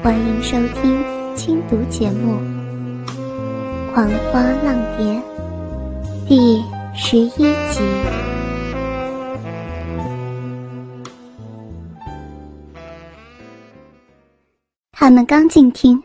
欢迎收听轻读节目《狂花浪蝶》第十一集。他们刚进厅，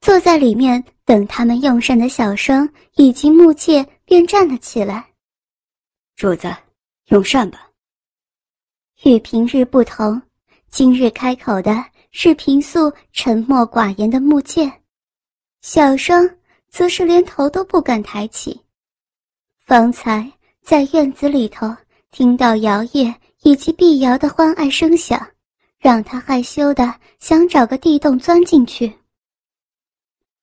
坐在里面等他们用膳的小生以及木介便站了起来。主子，用膳吧。与平日不同，今日开口的。是平素沉默寡言的木剑，小生则是连头都不敢抬起。方才在院子里头听到摇曳以及碧瑶的欢爱声响，让他害羞的想找个地洞钻进去。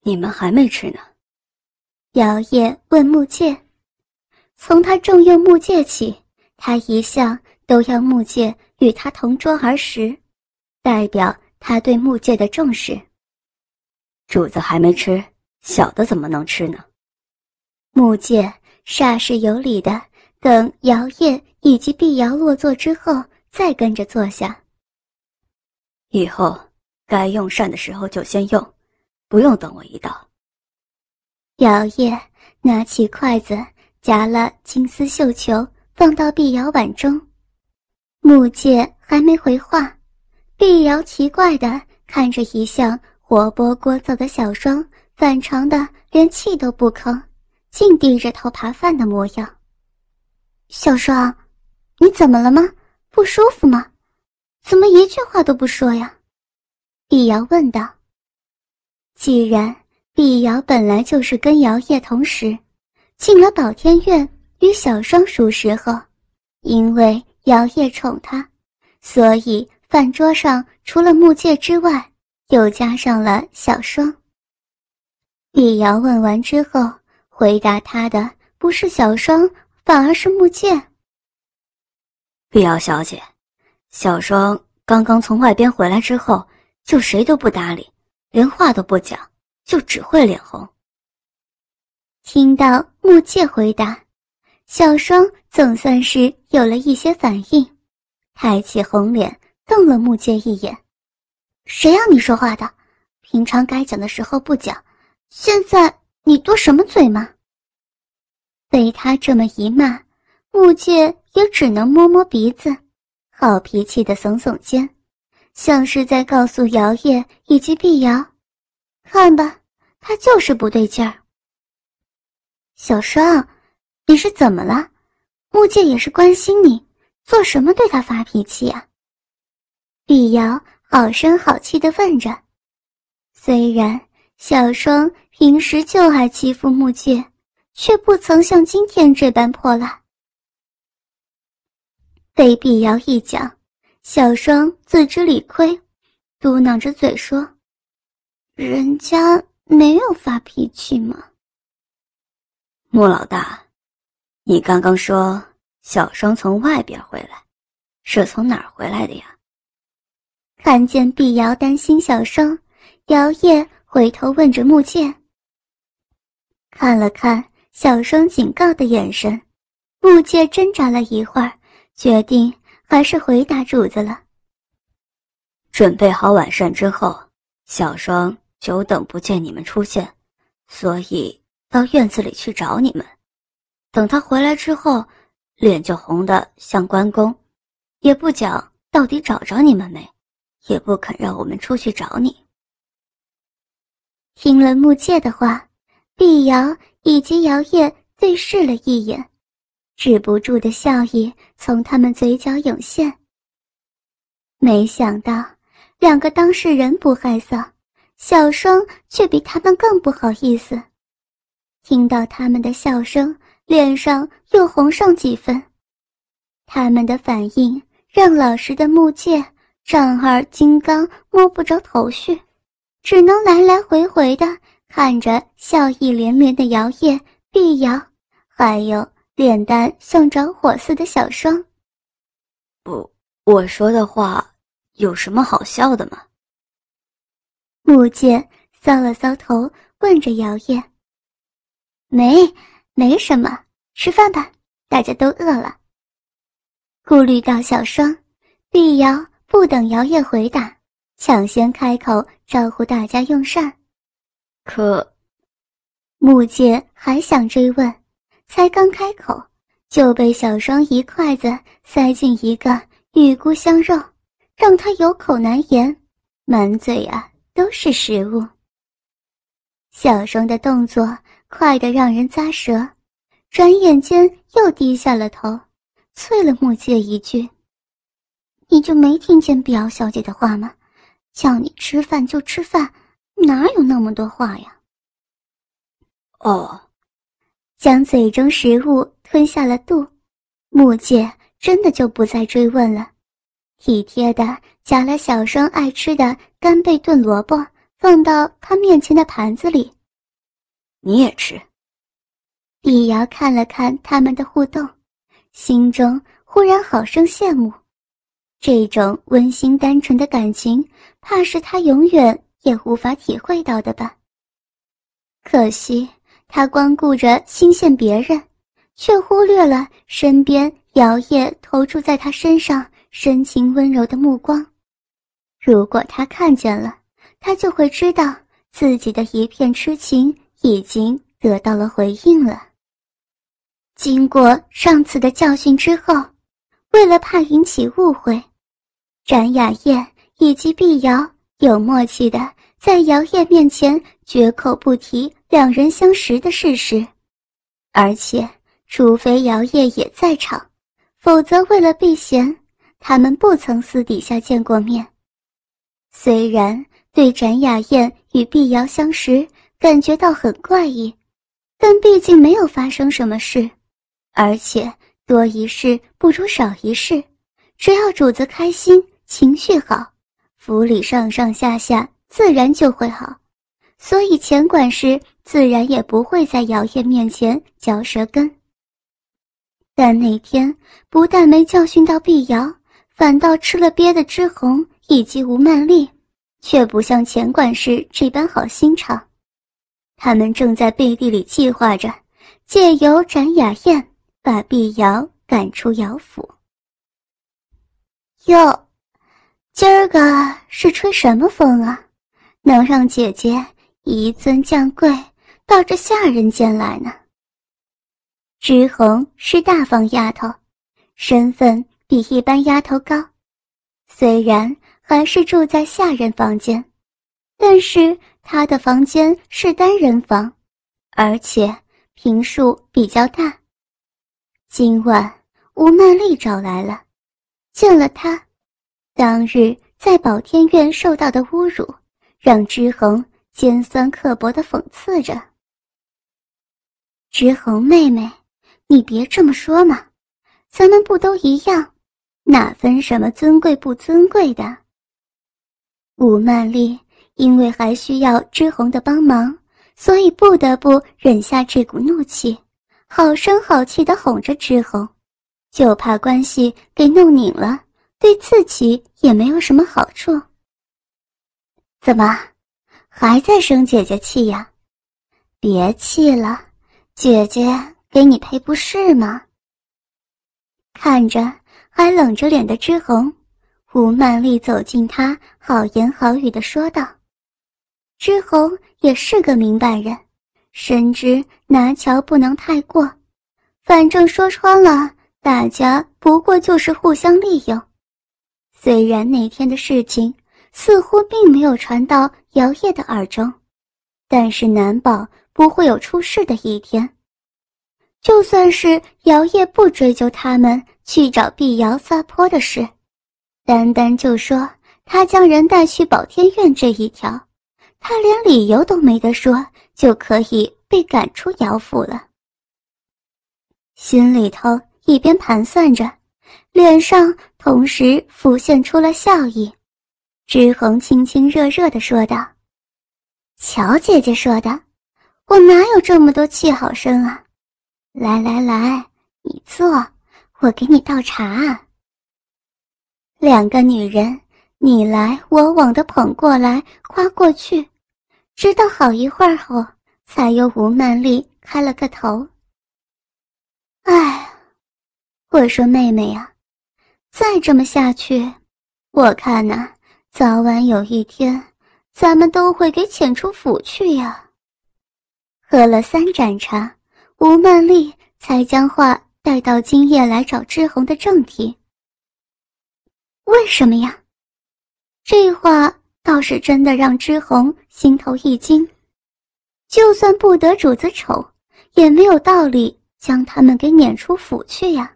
你们还没吃呢？摇曳问木剑。从他重用木剑起，他一向都要木剑与他同桌而食，代表。他对木戒的重视。主子还没吃，小的怎么能吃呢？木戒煞是有礼的，等摇曳以及碧瑶落座之后，再跟着坐下。以后该用膳的时候就先用，不用等我一到。摇曳拿起筷子夹了金丝绣球，放到碧瑶碗中。木戒还没回话。碧瑶奇怪的看着一向活泼聒噪的小双，反常的连气都不吭，净低着头扒饭的模样。小双，你怎么了吗？不舒服吗？怎么一句话都不说呀？碧瑶问道。既然碧瑶本来就是跟姚叶同时，进了宝天院与小双熟识后，因为姚叶宠她，所以。饭桌上除了木戒之外，又加上了小双。碧瑶问完之后，回答他的不是小双，反而是木戒。碧瑶小姐，小双刚刚从外边回来之后，就谁都不搭理，连话都不讲，就只会脸红。听到木戒回答，小双总算是有了一些反应，抬起红脸。瞪了木剑一眼，谁让你说话的？平常该讲的时候不讲，现在你多什么嘴吗？被他这么一骂，木剑也只能摸摸鼻子，好脾气的耸耸肩，像是在告诉摇曳以及碧瑶：“看吧，他就是不对劲儿。”小双，你是怎么了？木剑也是关心你，做什么对他发脾气呀？碧瑶好声好气的问着，虽然小双平时就爱欺负木戒，却不曾像今天这般泼辣。被碧瑶一讲，小双自知理亏，嘟囔着嘴说：“人家没有发脾气嘛。”穆老大，你刚刚说小双从外边回来，是从哪儿回来的呀？看见碧瑶担心小生，摇曳回头问着木剑。看了看小生警告的眼神，木剑挣扎了一会儿，决定还是回答主子了。准备好晚膳之后，小生久等不见你们出现，所以到院子里去找你们。等他回来之后，脸就红的像关公，也不讲到底找着你们没。也不肯让我们出去找你。听了木戒的话，碧瑶以及摇曳对视了一眼，止不住的笑意从他们嘴角涌现。没想到两个当事人不害臊，小双却比他们更不好意思。听到他们的笑声，脸上又红上几分。他们的反应让老实的木戒。丈二金刚摸不着头绪，只能来来回回的看着笑意连连的摇曳、碧瑶，还有脸蛋像着火似的小双。不，我说的话有什么好笑的吗？木剑搔了搔头，问着摇曳：“没，没什么，吃饭吧，大家都饿了。”顾虑到小双，碧瑶。不等姚叶回答，抢先开口招呼大家用膳。可，木界还想追问，才刚开口，就被小双一筷子塞进一个玉菇香肉，让他有口难言，满嘴啊都是食物。小双的动作快得让人咂舌，转眼间又低下了头，啐了木界一句。你就没听见碧瑶小姐的话吗？叫你吃饭就吃饭，哪有那么多话呀？哦，将嘴中食物吞下了肚，木界真的就不再追问了，体贴的夹了小生爱吃的干贝炖萝卜放到他面前的盘子里。你也吃。碧瑶看了看他们的互动，心中忽然好生羡慕。这种温馨单纯的感情，怕是他永远也无法体会到的吧。可惜他光顾着心羡别人，却忽略了身边摇曳投注在他身上深情温柔的目光。如果他看见了，他就会知道自己的一片痴情已经得到了回应了。经过上次的教训之后，为了怕引起误会。展雅燕以及碧瑶有默契的在姚燕面前绝口不提两人相识的事实，而且除非姚燕也在场，否则为了避嫌，他们不曾私底下见过面。虽然对展雅燕与碧瑶相识感觉到很怪异，但毕竟没有发生什么事，而且多一事不如少一事，只要主子开心。情绪好，府里上上下下自然就会好，所以钱管事自然也不会在姚燕面前嚼舌根。但那天不但没教训到碧瑶，反倒吃了鳖的之红以及吴曼丽，却不像钱管事这般好心肠。他们正在背地里计划着，借由展雅燕把碧瑶赶出姚府。哟。今儿个是吹什么风啊？能让姐姐一尊降贵到这下人间来呢？知红是大方丫头，身份比一般丫头高，虽然还是住在下人房间，但是她的房间是单人房，而且平数比较大。今晚吴曼丽找来了，见了她。当日在宝天院受到的侮辱，让知衡尖酸刻薄的讽刺着。知衡妹妹，你别这么说嘛，咱们不都一样，哪分什么尊贵不尊贵的？吴曼丽因为还需要知衡的帮忙，所以不得不忍下这股怒气，好声好气的哄着知衡，就怕关系给弄拧了。对自己也没有什么好处。怎么，还在生姐姐气呀？别气了，姐姐给你赔不是吗？看着还冷着脸的之红，吴曼丽走近他，好言好语的说道：“之红也是个明白人，深知拿桥不能太过，反正说穿了，大家不过就是互相利用。”虽然那天的事情似乎并没有传到姚烨的耳中，但是难保不会有出事的一天。就算是姚烨不追究他们去找碧瑶撒泼的事，单单就说他将人带去宝天院这一条，他连理由都没得说，就可以被赶出姚府了。心里头一边盘算着。脸上同时浮现出了笑意，知衡亲亲热热的说道：“乔姐姐说的，我哪有这么多气好生啊？来来来，你坐，我给你倒茶。”两个女人你来我往的捧过来夸过去，直到好一会儿后，才由吴曼丽开了个头：“哎，我说妹妹呀。”再这么下去，我看呐，早晚有一天，咱们都会给遣出府去呀。喝了三盏茶，吴曼丽才将话带到今夜来找志宏的正题。为什么呀？这话倒是真的让志宏心头一惊。就算不得主子丑，也没有道理将他们给撵出府去呀。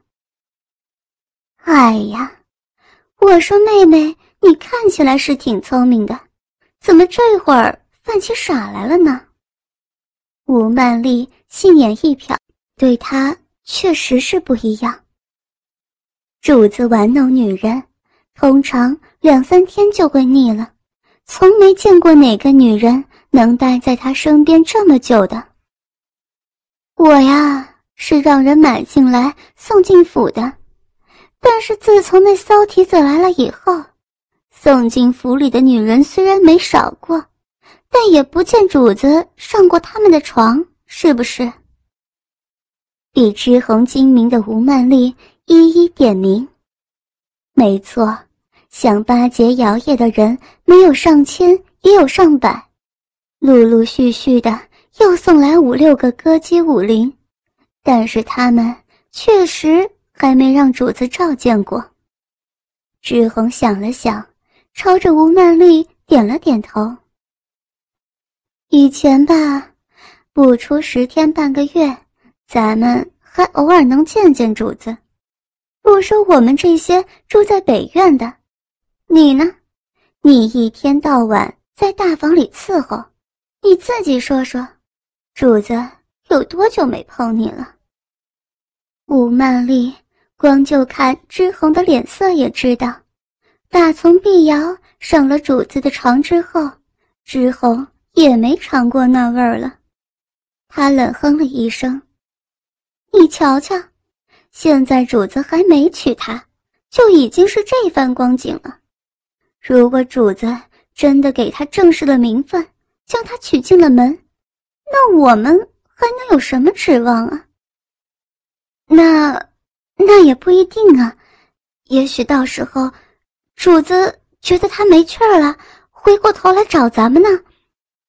哎呀，我说妹妹。你看起来是挺聪明的，怎么这会儿犯起傻来了呢？吴曼丽杏眼一瞟，对他确实是不一样。主子玩弄女人，通常两三天就会腻了，从没见过哪个女人能待在他身边这么久的。我呀，是让人买进来送进府的，但是自从那骚蹄子来了以后。送进府里的女人虽然没少过，但也不见主子上过他们的床，是不是？比之红精明的吴曼丽一一点名。没错，想巴结姚烨的人没有上千，也有上百，陆陆续续的又送来五六个歌姬舞伶，但是他们确实还没让主子召见过。志红想了想。朝着吴曼丽点了点头。以前吧，不出十天半个月，咱们还偶尔能见见主子。不说我们这些住在北院的，你呢？你一天到晚在大房里伺候，你自己说说，主子有多久没碰你了？吴曼丽光就看之红的脸色也知道。打从碧瑶上了主子的床之后，之红也没尝过那味儿了。他冷哼了一声：“你瞧瞧，现在主子还没娶她，就已经是这番光景了。如果主子真的给她正式的名分，将她娶进了门，那我们还能有什么指望啊？那，那也不一定啊，也许到时候……”主子觉得他没趣儿了，回过头来找咱们呢，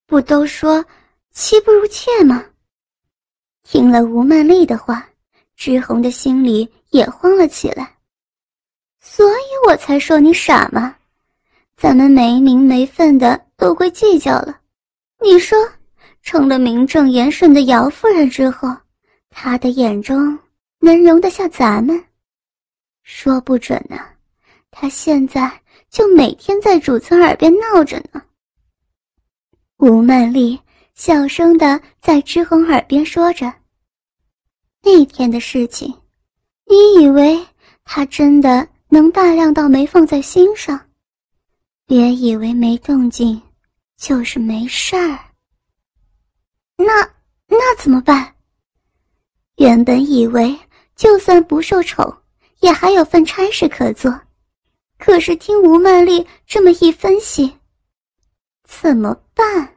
不都说妻不如妾吗？听了吴曼丽的话，志红的心里也慌了起来。所以我才说你傻嘛，咱们没名没分的都会计较了，你说成了名正言顺的姚夫人之后，他的眼中能容得下咱们？说不准呢。他现在就每天在主子耳边闹着呢。吴曼丽小声的在之恒耳边说着：“那天的事情，你以为他真的能大量到没放在心上？别以为没动静就是没事儿。那那怎么办？原本以为就算不受宠，也还有份差事可做。”可是听吴曼丽这么一分析，怎么办？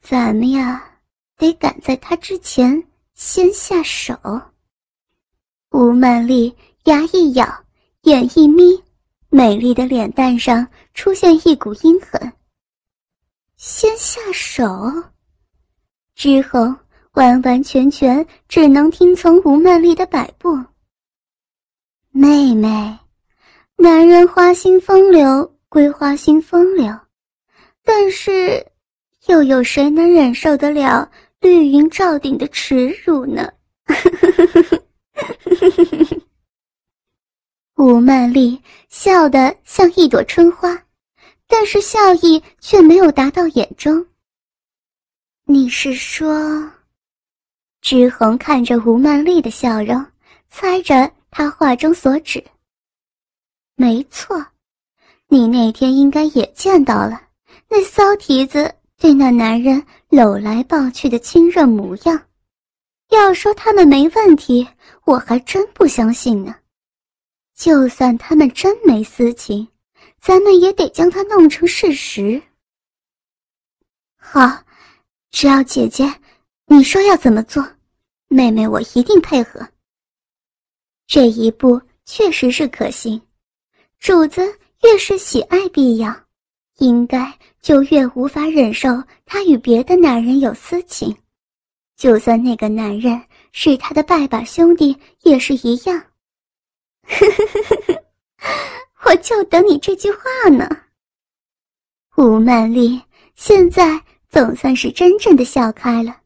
咱们呀，得赶在他之前先下手。吴曼丽牙一咬，眼一眯，美丽的脸蛋上出现一股阴狠。先下手，之后完完全全只能听从吴曼丽的摆布。妹妹。男人花心风流归花心风流，但是又有谁能忍受得了绿云罩顶的耻辱呢？吴曼丽笑得像一朵春花，但是笑意却没有达到眼中。你是说？志红看着吴曼丽的笑容，猜着她话中所指。没错，你那天应该也见到了那骚蹄子对那男人搂来抱去的亲热模样。要说他们没问题，我还真不相信呢。就算他们真没私情，咱们也得将他弄成事实。好，只要姐姐你说要怎么做，妹妹我一定配合。这一步确实是可行。主子越是喜爱碧瑶，应该就越无法忍受她与别的男人有私情。就算那个男人是他的拜把兄弟，也是一样。呵呵呵呵呵，我就等你这句话呢。吴曼丽现在总算是真正的笑开了，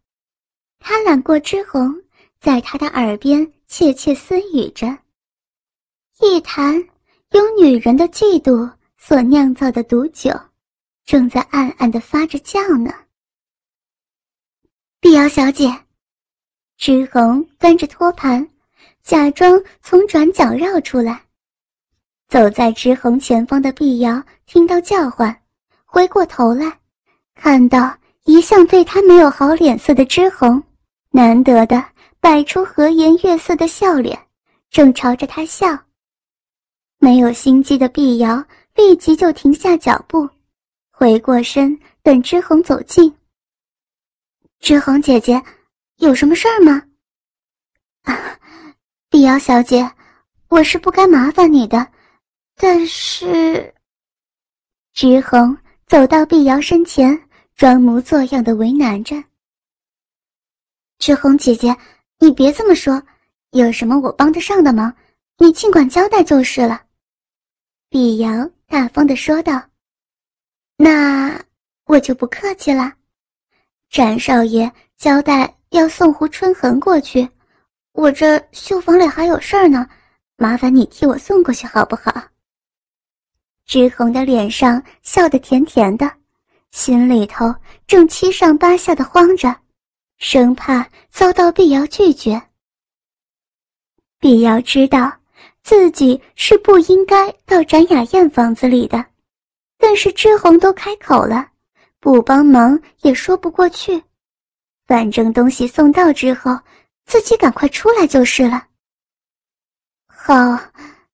他揽过之红，在他的耳边窃窃私语着，一坛由女人的嫉妒所酿造的毒酒，正在暗暗的发着酵呢。碧瑶小姐，之红端着托盘，假装从转角绕出来。走在之红前方的碧瑶听到叫唤，回过头来，看到一向对他没有好脸色的之红，难得的摆出和颜悦色的笑脸，正朝着他笑。没有心机的碧瑶立即就停下脚步，回过身等之红走近。之红姐姐，有什么事儿吗？啊，碧瑶小姐，我是不该麻烦你的，但是……之红走到碧瑶身前，装模作样的为难着。之红姐姐，你别这么说，有什么我帮得上的忙，你尽管交代就是了。碧瑶大方的说道：“那我就不客气了。”展少爷交代要送胡春恒过去，我这绣房里还有事儿呢，麻烦你替我送过去好不好？志红的脸上笑得甜甜的，心里头正七上八下的慌着，生怕遭到碧瑶拒绝。碧瑶知道自己是不应该到展雅燕房子里的，但是志红都开口了。不帮忙也说不过去，反正东西送到之后，自己赶快出来就是了。好，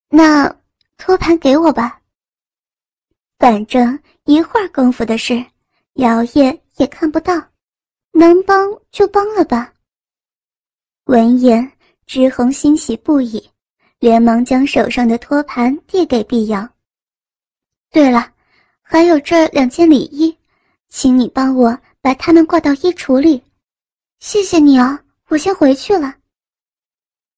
那托盘给我吧。反正一会儿功夫的事，姚烨也看不到，能帮就帮了吧。闻言，知红欣喜不已，连忙将手上的托盘递给碧瑶。对了，还有这两件礼衣。请你帮我把它们挂到衣橱里，谢谢你哦，我先回去了。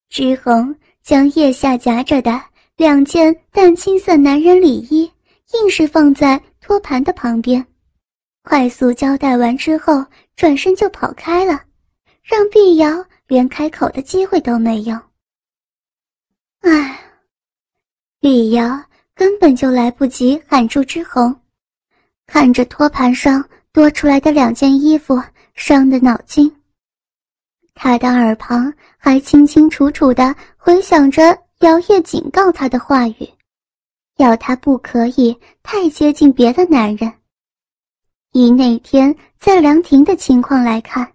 之红将腋下夹着的两件淡青色男人礼衣，硬是放在托盘的旁边，快速交代完之后，转身就跑开了，让碧瑶连开口的机会都没有。唉，碧瑶根本就来不及喊住之红。看着托盘上多出来的两件衣服，伤的脑筋。他的耳旁还清清楚楚地回响着姚烨警告他的话语，要他不可以太接近别的男人。以那天在凉亭的情况来看，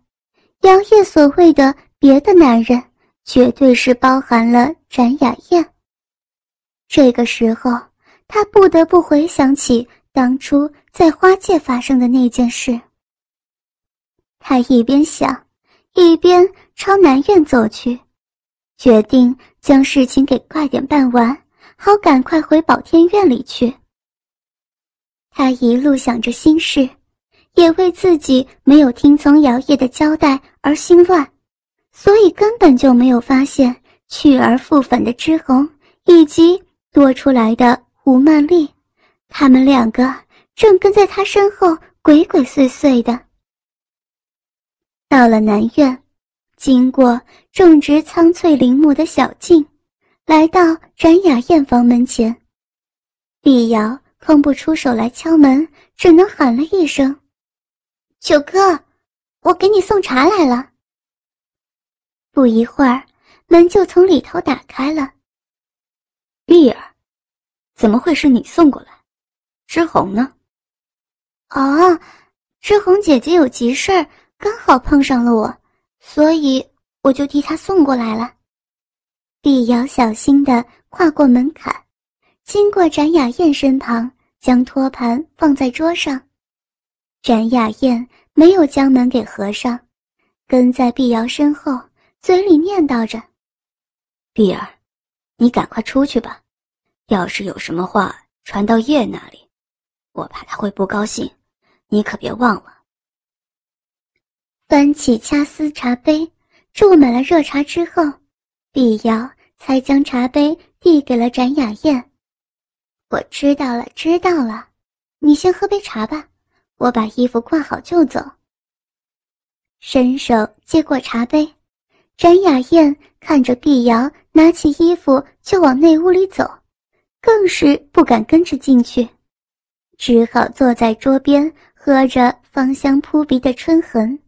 姚烨所谓的别的男人，绝对是包含了展雅燕。这个时候，他不得不回想起。当初在花界发生的那件事，他一边想，一边朝南院走去，决定将事情给快点办完，好赶快回宝天院里去。他一路想着心事，也为自己没有听从姚烨的交代而心乱，所以根本就没有发现去而复返的之红以及多出来的吴曼丽。他们两个正跟在他身后鬼鬼祟祟的。到了南院，经过种植苍翠林木的小径，来到展雅燕房门前，碧瑶空不出手来敲门，只能喊了一声：“九哥，我给你送茶来了。”不一会儿，门就从里头打开了。碧儿，怎么会是你送过来？之红呢？哦，之红姐姐有急事儿，刚好碰上了我，所以我就替她送过来了。碧瑶小心的跨过门槛，经过展雅燕身旁，将托盘放在桌上。展雅燕没有将门给合上，跟在碧瑶身后，嘴里念叨着：“碧儿，你赶快出去吧，要是有什么话传到叶那里。”我怕他会不高兴，你可别忘了。端起掐丝茶杯，注满了热茶之后，碧瑶才将茶杯递给了展雅燕。我知道了，知道了，你先喝杯茶吧，我把衣服挂好就走。伸手接过茶杯，展雅燕看着碧瑶拿起衣服就往内屋里走，更是不敢跟着进去，只好坐在桌边喝着芳香扑鼻的春痕。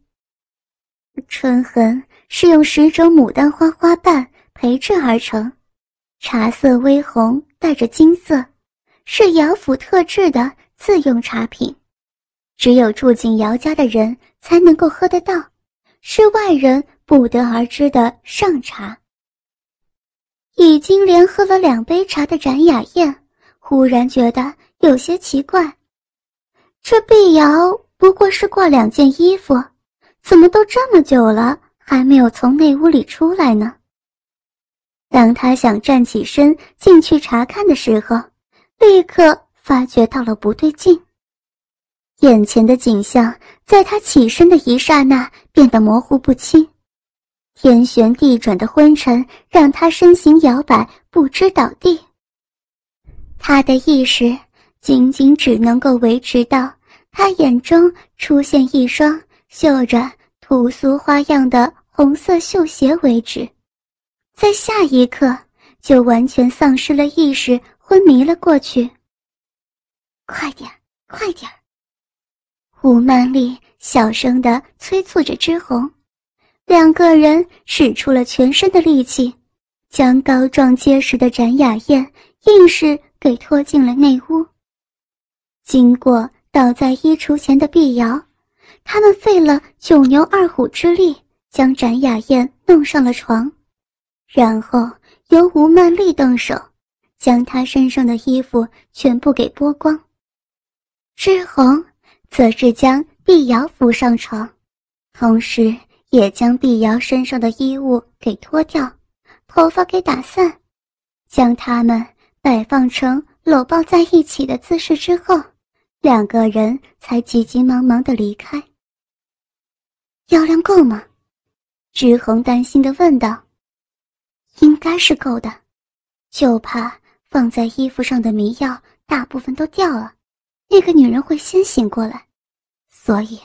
春痕是用十种牡丹花花瓣培制而成，茶色微红，带着金色，是姚府特制的自用茶品，只有住进姚家的人才能够喝得到，是外人不得而知的上茶。已经连喝了两杯茶的展雅燕，忽然觉得有些奇怪，这碧瑶不过是挂两件衣服。怎么都这么久了，还没有从内屋里出来呢？当他想站起身进去查看的时候，立刻发觉到了不对劲。眼前的景象在他起身的一刹那变得模糊不清，天旋地转的昏沉让他身形摇摆，不知倒地。他的意识仅仅只能够维持到他眼中出现一双。绣着土俗花样的红色绣鞋为止，在下一刻就完全丧失了意识，昏迷了过去。快点，快点！吴曼丽小声的催促着之红，两个人使出了全身的力气，将高壮结实的展雅燕硬是给拖进了内屋。经过倒在衣橱前的碧瑶。他们费了九牛二虎之力，将展雅燕弄上了床，然后由吴曼丽动手，将她身上的衣服全部给剥光。志红则是将碧瑶扶上床，同时也将碧瑶身上的衣物给脱掉，头发给打散，将他们摆放成搂抱在一起的姿势之后，两个人才急急忙忙的离开。药量够吗？志恒担心的问道。应该是够的，就怕放在衣服上的迷药大部分都掉了，那个女人会先醒过来，所以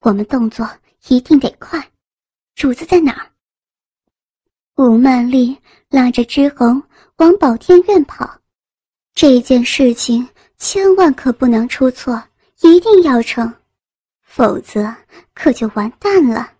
我们动作一定得快。主子在哪儿？吴曼丽拉着之红往宝天院跑，这件事情千万可不能出错，一定要成。否则，可就完蛋了。